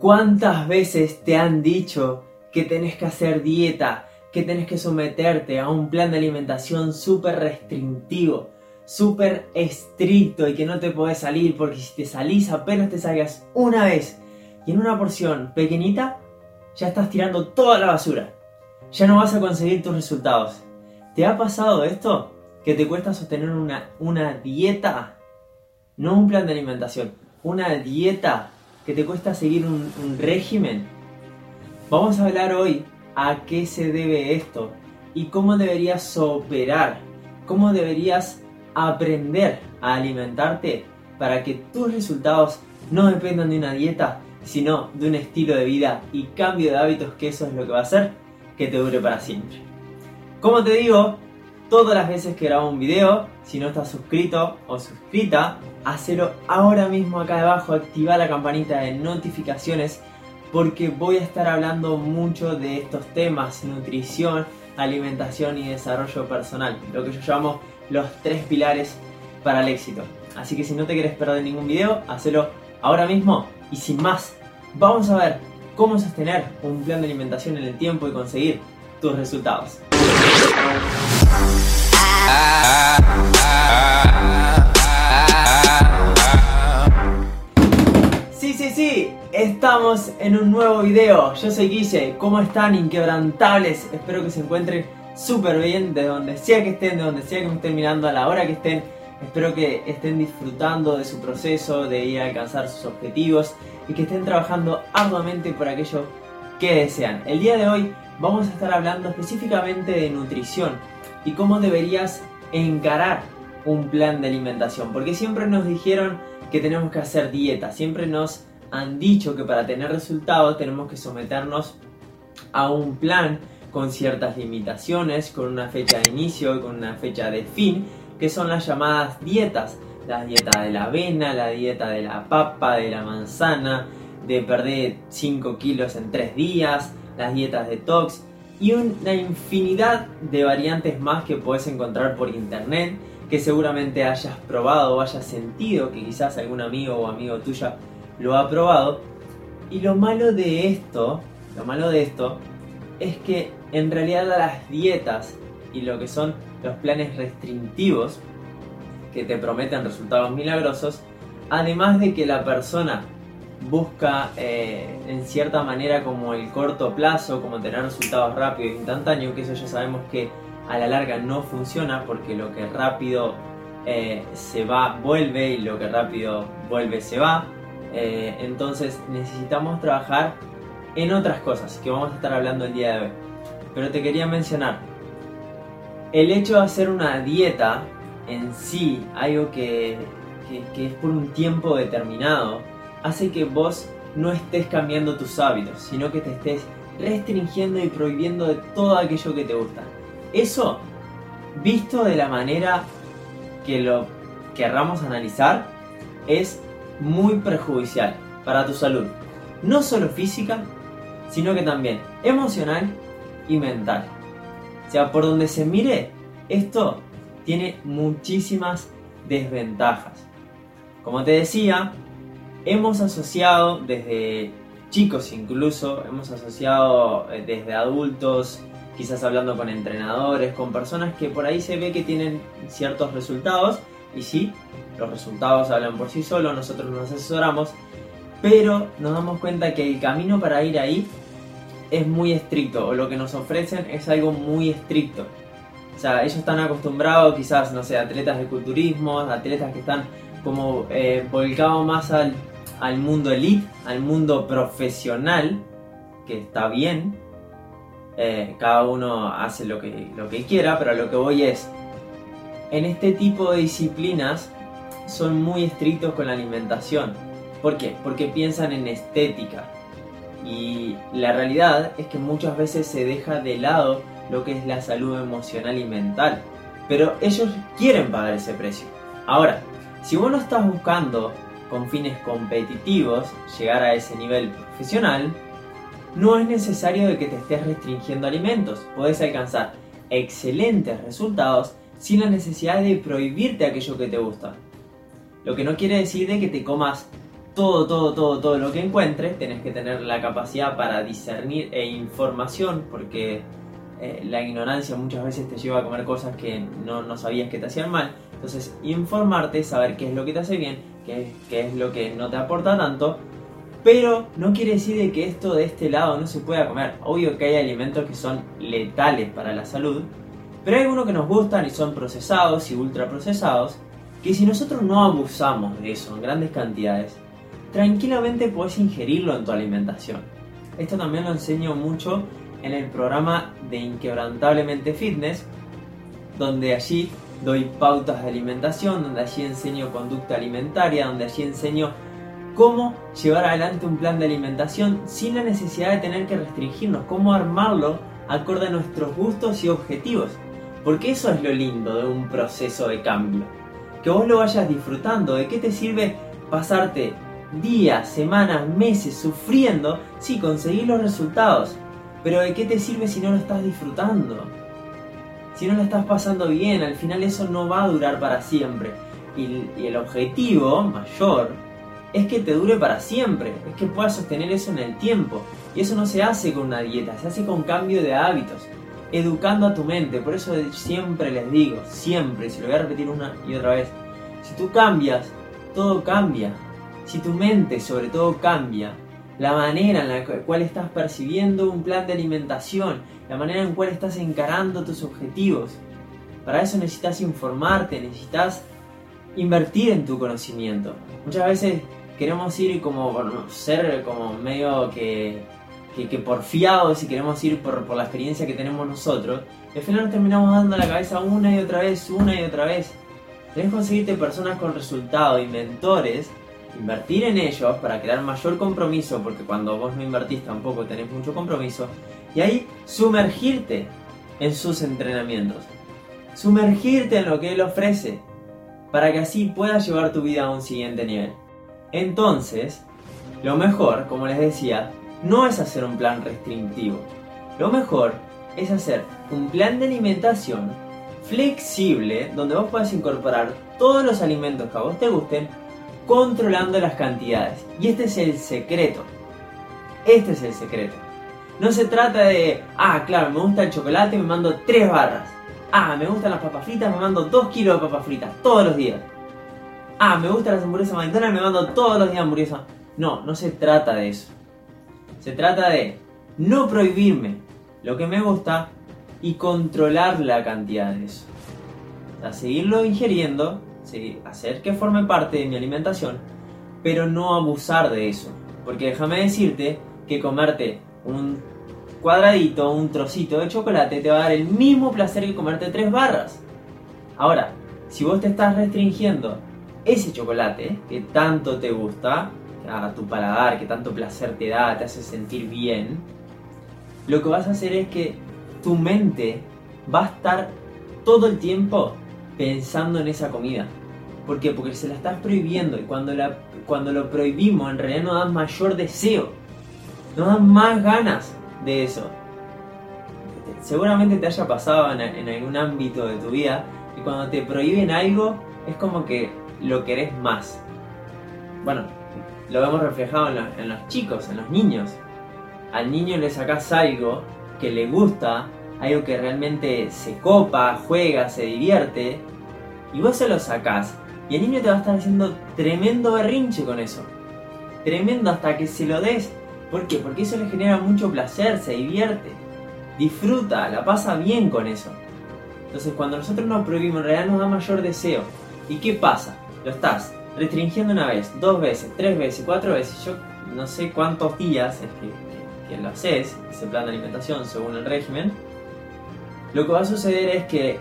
¿Cuántas veces te han dicho que tenés que hacer dieta, que tenés que someterte a un plan de alimentación súper restrictivo, súper estricto y que no te podés salir porque si te salís apenas te salgas una vez y en una porción pequeñita, ya estás tirando toda la basura. Ya no vas a conseguir tus resultados. ¿Te ha pasado esto? Que te cuesta sostener una, una dieta, no un plan de alimentación, una dieta que te cuesta seguir un, régimen? Vamos a hablar hoy a qué se debe esto y cómo deberías operar, cómo deberías aprender a alimentarte para que tus resultados no dependan de una dieta, sino de un estilo de vida y cambio de hábitos que eso es lo que va a hacer que te dure para siempre. Como te digo, todas las veces que grabo un video, si no estás suscrito o suscrita, hacelo ahora mismo acá debajo, activa la campanita de notificaciones porque voy a estar hablando mucho de estos temas, nutrición, alimentación y desarrollo personal, lo que yo llamo los tres pilares para el éxito. Así que si no te quieres perder ningún video, hacelo ahora mismo y sin más, vamos a ver cómo sostener un plan de alimentación en el tiempo y conseguir tus resultados. Sí, sí, sí, estamos en un nuevo video. Yo soy Guille, ¿cómo están inquebrantables? Espero que se encuentren súper bien de donde sea que estén, de donde sea que estén mirando, a la hora que estén. Espero que estén disfrutando de su proceso, de ir a alcanzar sus objetivos y que estén trabajando arduamente por aquello que desean. El día de hoy vamos a estar hablando específicamente de nutrición y cómo deberías encarar un plan de alimentación. Porque siempre nos dijeron que tenemos que hacer dieta, siempre nos han dicho que para tener resultados tenemos que someternos a un plan con ciertas limitaciones, con una fecha de inicio y con una fecha de fin, que son las llamadas dietas. La dieta de la avena, la dieta de la papa, de la manzana, de perder 5 kilos en 3 días, las dietas detox y una infinidad de variantes más que puedes encontrar por internet que seguramente hayas probado o hayas sentido que quizás algún amigo o amigo tuya lo ha probado. Y lo malo de esto, lo malo de esto es que en realidad las dietas y lo que son los planes restrictivos que te prometen resultados milagrosos, además de que la persona busca eh, en cierta manera como el corto plazo, como tener resultados rápidos e instantáneos, que eso ya sabemos que a la larga no funciona porque lo que rápido eh, se va vuelve y lo que rápido vuelve se va. Eh, entonces necesitamos trabajar en otras cosas que vamos a estar hablando el día de hoy. Pero te quería mencionar, el hecho de hacer una dieta en sí, algo que, que es por un tiempo determinado, hace que vos no estés cambiando tus hábitos, sino que te estés restringiendo y prohibiendo de todo aquello que te gusta. Eso, visto de la manera que lo querramos analizar, es muy perjudicial para tu salud. No solo física, sino que también emocional y mental. O sea, por donde se mire, esto tiene muchísimas desventajas. Como te decía, hemos asociado desde chicos incluso, hemos asociado eh, desde adultos, quizás hablando con entrenadores, con personas que por ahí se ve que tienen ciertos resultados y sí, los resultados hablan por sí solos, nosotros nos asesoramos, pero nos damos cuenta que el camino para ir ahí es muy estricto o lo que nos ofrecen es algo muy estricto. O sea, ellos están acostumbrados quizás, no sé, atletas de culturismo, atletas que están como eh, volcados más al al mundo elite, al mundo profesional, que está bien, eh, cada uno hace lo que, lo que quiera, pero lo que voy es, en este tipo de disciplinas son muy estrictos con la alimentación. ¿Por qué? Porque piensan en estética. Y la realidad es que muchas veces se deja de lado lo que es la salud emocional y mental. Pero ellos quieren pagar ese precio. Ahora, si vos no estás buscando con fines competitivos llegar a ese nivel profesional, no es necesario de que te estés restringiendo alimentos. Puedes alcanzar excelentes resultados sin la necesidad de prohibirte aquello que te gusta. Lo que no quiere decir de que te comas todo, todo, todo, todo lo que encuentres, tenés que tener la capacidad para discernir e información, porque eh, la ignorancia muchas veces te lleva a comer cosas que no, no, sabías que te hacían mal. Entonces, informarte, saber qué es lo que te hace bien, qué, qué es lo que no te aporta tanto, pero no quiere decir de que esto de este lado no se pueda comer. Obvio que hay alimentos que son letales para la salud, pero hay algunos que nos gustan y son procesados y ultraprocesados, que si nosotros no abusamos de eso en grandes cantidades, tranquilamente puedes ingerirlo en tu alimentación. Esto también lo enseño mucho en el programa de Inquebrantablemente Fitness, donde allí doy pautas de alimentación, donde allí enseño conducta alimentaria, donde allí enseño cómo llevar adelante un plan de alimentación sin la necesidad de tener que restringirnos, cómo armarlo acorde a nuestros gustos y objetivos. Porque eso es lo lindo de un proceso de cambio. Que vos lo vayas disfrutando. ¿De qué te sirve pasarte días, semanas, meses sufriendo si conseguís los resultados? Pero ¿de qué te sirve si no lo estás disfrutando? Si no lo estás pasando bien, al final eso no va a durar para siempre. Y, y el objetivo mayor es que te dure para siempre, es que puedas sostener eso en el tiempo. Y eso no se hace con una dieta, se hace con cambio de hábitos, educando a tu mente. Por eso siempre les digo, siempre, si lo voy a repetir una y otra vez, si tú cambias, todo cambia. Si tu mente sobre todo cambia, la manera en la cual estás percibiendo un plan de alimentación, la manera en la cual estás encarando tus objetivos. Para eso necesitas informarte, necesitas invertir en tu conocimiento. Muchas veces queremos ir como ser como medio que, que, porfiados y queremos ir por, por, la experiencia que tenemos nosotros, y al final nos terminamos dando la cabeza una y otra vez, una y otra vez. Tenés que conseguirte personas con resultados y mentores, invertir en ellos para crear mayor compromiso, porque cuando vos no invertís tampoco tenés mucho compromiso, y ahí sumergirte en sus entrenamientos, sumergirte en lo que él ofrece, para que así puedas llevar tu vida a un siguiente nivel. Entonces, lo mejor, como les decía, no es hacer un plan restrictivo. Lo mejor es hacer un plan de alimentación flexible donde vos puedas incorporar todos los alimentos que a vos te gusten controlando las cantidades. Y este es el secreto. Este es el secreto. No se trata de, ah, claro, me gusta el chocolate, me mando 3 barras. Ah, me gustan las papas fritas, me mando 2 kilos de papas fritas todos los días ah, me gustan las hamburguesas McDonald's, me mando todos los días hamburguesas. No, no se trata de eso. Se trata de no prohibirme lo que me gusta y controlar la cantidad de eso. Seguirlo ingiriendo, hacer que forme parte de mi alimentación, pero no abusar de eso. Porque déjame decirte que comerte un cuadradito, un trocito de chocolate te va a dar el mismo placer que comerte tres barras. Ahora, si vos te estás restringiendo ese chocolate que tanto te gusta, a tu paladar, que tanto placer te da, te hace sentir bien, lo que vas a hacer es que tu mente va a estar todo el tiempo pensando en esa comida. ¿Por qué? Porque se la estás prohibiendo y cuando, la, cuando lo prohibimos en realidad nos da mayor deseo, nos da más ganas de eso. Seguramente te haya pasado en, en algún ámbito de tu vida y cuando te prohíben algo es como que lo querés más. Bueno, lo vemos reflejado en, los chicos, en los niños. Al niño le sacás algo que le gusta, algo que realmente se copa, juega, se divierte, y vos se lo sacás. Y el niño te va a estar haciendo tremendo berrinche con eso. Tremendo hasta que se lo des. ¿Por qué? Porque eso le genera mucho placer, se divierte, disfruta, la pasa bien con eso. Entonces cuando nosotros nos prohibimos, en realidad nos da mayor deseo. ¿Y qué pasa? lo estás restringiendo una vez, dos veces, tres veces, cuatro veces, yo no sé cuántos días es que, lo haces, ese plan de alimentación según el régimen, lo que va a suceder es que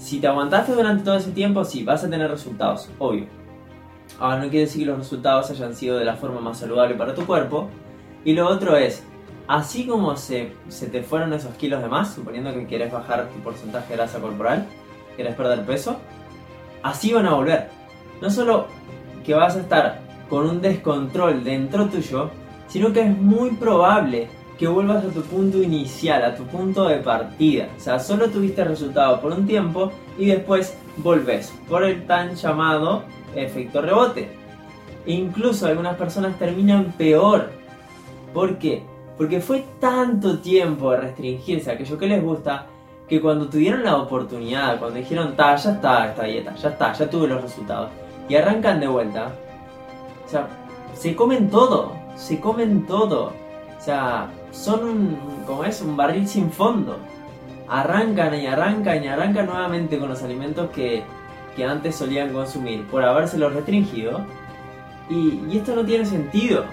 si te aguantaste durante todo ese tiempo, sí, vas a tener resultados, obvio. Ahora no quiere decir que los resultados hayan sido de la forma más saludable para tu cuerpo. Y lo otro es, así como se, se te fueron esos kilos de más, suponiendo que quieres bajar tu porcentaje de grasa corporal, quieres perder peso, así van a volver no solo que vas a estar con un descontrol dentro tuyo, sino que es muy probable que vuelvas a tu punto inicial, a tu punto de partida. O sea, solo tuviste resultado por un tiempo y después volvés por el tan llamado efecto rebote. Incluso algunas personas terminan peor. ¿Por qué? Porque fue tanto tiempo de restringirse a aquello que les gusta que cuando tuvieron la oportunidad, cuando dijeron, ta, ya está esta dieta, ya está, ya tuve los resultados, y arrancan de vuelta, o sea, se comen todo, se comen todo. O sea, son un, como es, un barril sin fondo. Arrancan y arrancan y arrancan nuevamente con los alimentos que, que antes solían consumir por habérselos restringido. Y, y esto no tiene sentido.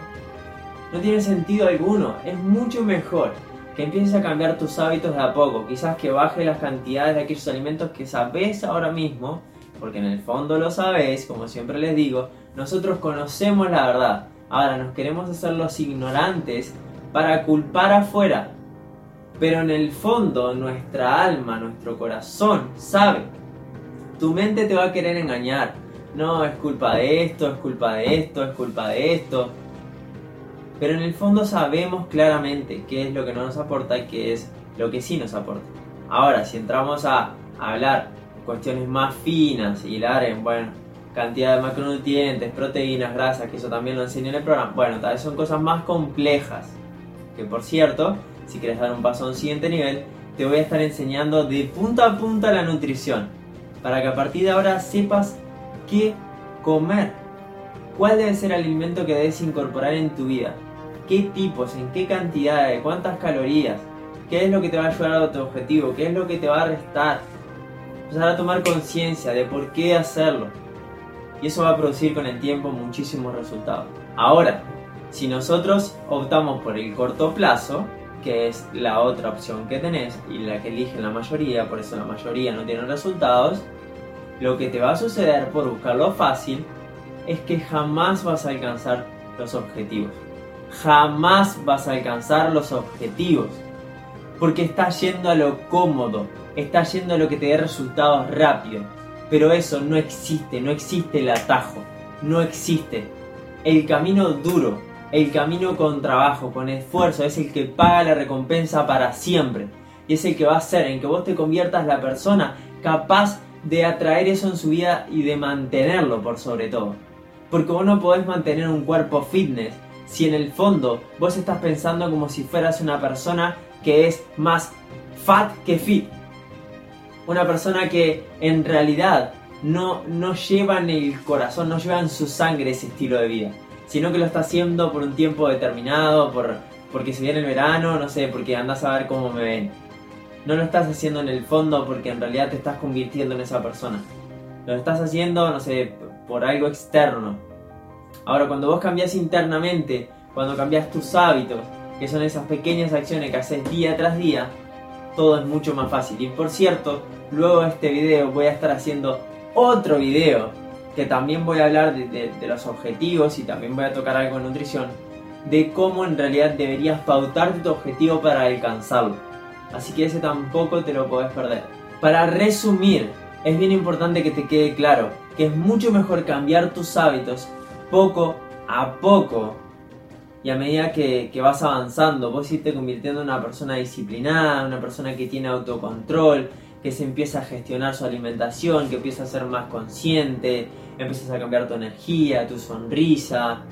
No tiene sentido alguno. Es mucho mejor que empieces a cambiar tus hábitos de a poco. Quizás que baje las cantidades de aquellos alimentos que sabes ahora mismo porque en el fondo lo sabéis, como siempre les digo, nosotros conocemos la verdad. Ahora nos queremos hacer los ignorantes para culpar afuera. Pero en el fondo nuestra alma, nuestro corazón sabe. Tu mente te va a querer engañar. No, es culpa de esto, es culpa de esto, es culpa de esto. Pero en el fondo sabemos claramente qué es lo que no nos aporta y qué es lo que sí nos aporta. Ahora, si entramos a hablar cuestiones más finas, hilar en, bueno, cantidad de macronutrientes, proteínas, grasas, que eso también lo enseño en el programa. Bueno, tal vez son cosas más complejas. Que por cierto, si quieres dar un paso a un siguiente nivel, te voy a estar enseñando de punta a punta la nutrición. Para que a partir de ahora sepas qué comer. ¿Cuál debe ser el alimento que debes incorporar en tu vida? ¿Qué tipos? ¿En qué cantidades? ¿Cuántas calorías? ¿Qué es lo que te va a ayudar a tu objetivo? ¿Qué es lo que te va a restar? empezar a tomar conciencia de por qué hacerlo. Y eso va a producir con el tiempo muchísimos resultados. Ahora, si nosotros optamos por el corto plazo, que es la otra opción que tenés y la que elige la mayoría, por eso la mayoría no tiene resultados, lo que te va a suceder por buscarlo fácil es que jamás vas a alcanzar los objetivos. Jamás vas a alcanzar los objetivos. Porque estás yendo a lo cómodo, está yendo a lo que te dé resultados rápido. Pero eso no existe, no existe el atajo, no existe. El camino duro, el camino con trabajo, con esfuerzo, es el que paga la recompensa para siempre. Y es el que va a hacer en que vos te conviertas la persona capaz de atraer eso en su vida y de mantenerlo por sobre todo. Porque vos no podés mantener un cuerpo fitness si en el fondo vos estás pensando como si fueras una persona que es más fat que fit una persona que en realidad no, no lleva en el corazón, no lleva en su sangre ese estilo de vida, sino que lo está haciendo por un tiempo determinado, por, porque se viene el verano, no sé, porque andas a ver cómo me ven. No lo estás haciendo en el fondo porque en realidad te estás convirtiendo en esa persona. Lo estás haciendo, no sé, por algo externo. Ahora, cuando vos cambias internamente, cuando cambias tus hábitos, que son esas pequeñas acciones que haces día tras día, todo es mucho más fácil. Y por cierto, luego de este video voy a estar haciendo otro video que también voy a hablar de, los objetivos y también voy a tocar algo de nutrición, de cómo en realidad deberías pautarte tu objetivo para alcanzarlo. Así que ese tampoco te lo podés perder. Para resumir, es bien importante que te quede claro que es mucho mejor cambiar tus hábitos poco a poco y a medida que, vas avanzando, vos irte convirtiendo en una persona disciplinada, una persona que tiene autocontrol, que se empieza a gestionar su alimentación, que empieza a ser más consciente, empiezas a cambiar tu energía, tu sonrisa,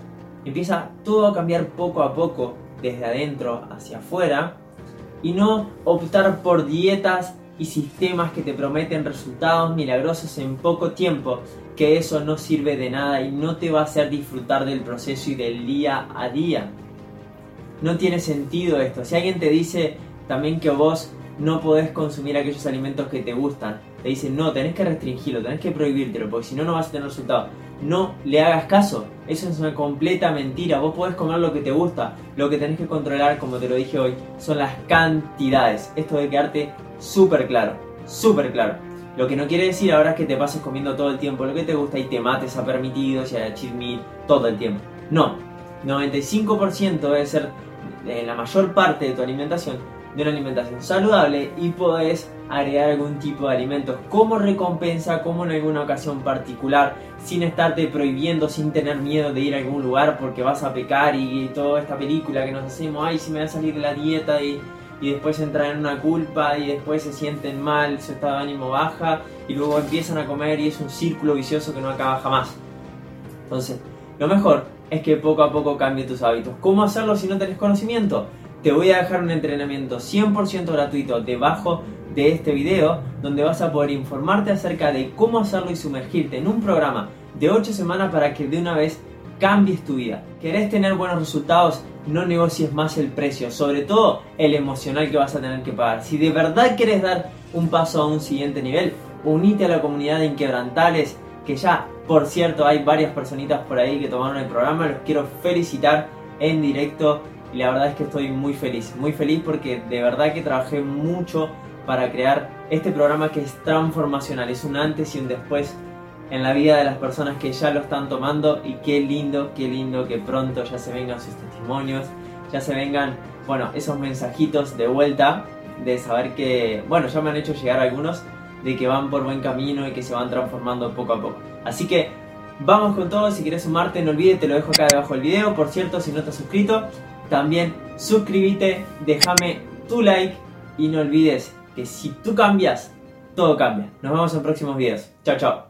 empieza todo a cambiar poco a poco desde adentro hacia afuera y no optar por dietas y sistemas que te prometen resultados milagrosos en poco tiempo, que eso no sirve de nada y no te va a hacer disfrutar del proceso y del día a día. No tiene sentido esto. Si alguien te dice también que vos no podés consumir aquellos alimentos que te gustan, te dicen no, tenés que restringirlo, tenés que prohibírtelo, porque si no, no vas a tener resultados. No le hagas caso, eso es una completa mentira. Vos podés comer lo que te gusta, lo que tenés que controlar, como te lo dije hoy, son las cantidades. Esto debe quedarte súper claro, súper claro. Lo que no quiere decir ahora es que te pases comiendo todo el tiempo lo que te gusta y te mates a permitidos y a cheat meal todo el tiempo. No, 95% debe ser eh, la mayor parte de tu alimentación de una alimentación saludable y podés agregar algún tipo de alimentos como recompensa, como en alguna ocasión particular, sin estarte prohibiendo, sin tener miedo de ir a algún lugar porque vas a pecar y, toda esta película que nos hacemos, ay, si me va a salir de la dieta y y después entran en una culpa y después se sienten mal, su estado de ánimo baja y luego empiezan a comer y es un círculo vicioso que no acaba jamás. Entonces, Lo mejor es que poco a poco cambie tus hábitos. ¿Cómo hacerlo si no tenés conocimiento? Te voy a dejar un entrenamiento 100% gratuito debajo de este video donde vas a poder informarte acerca de cómo hacerlo y sumergirte en un programa de 8 semanas para que de una vez cambies tu vida. ¿Querés tener buenos resultados? No negocies más el precio, sobre todo el emocional que vas a tener que pagar. Si de verdad quieres dar un paso a un siguiente nivel, unite a la comunidad de Inquebrantables, que ya, por cierto, hay varias personitas por ahí que tomaron el programa. Los quiero felicitar en directo y la verdad es que estoy muy feliz, muy feliz porque de verdad que trabajé mucho para crear este programa que es transformacional, es un antes y un después en la vida de las personas que ya lo están tomando y qué lindo, qué lindo que pronto ya se vengan sus testimonios, ya se vengan, bueno, esos mensajitos de vuelta de saber que, bueno, ya me han hecho llegar algunos de que van por buen camino y que se van transformando poco a poco. Así que vamos con todo, si quieres sumarte no olvides, te lo dejo acá debajo del video, por cierto, si no has suscrito, también suscríbete, déjame tu like y no olvides que si tú cambias, todo cambia. Nos vemos en próximos videos. Chao, chao.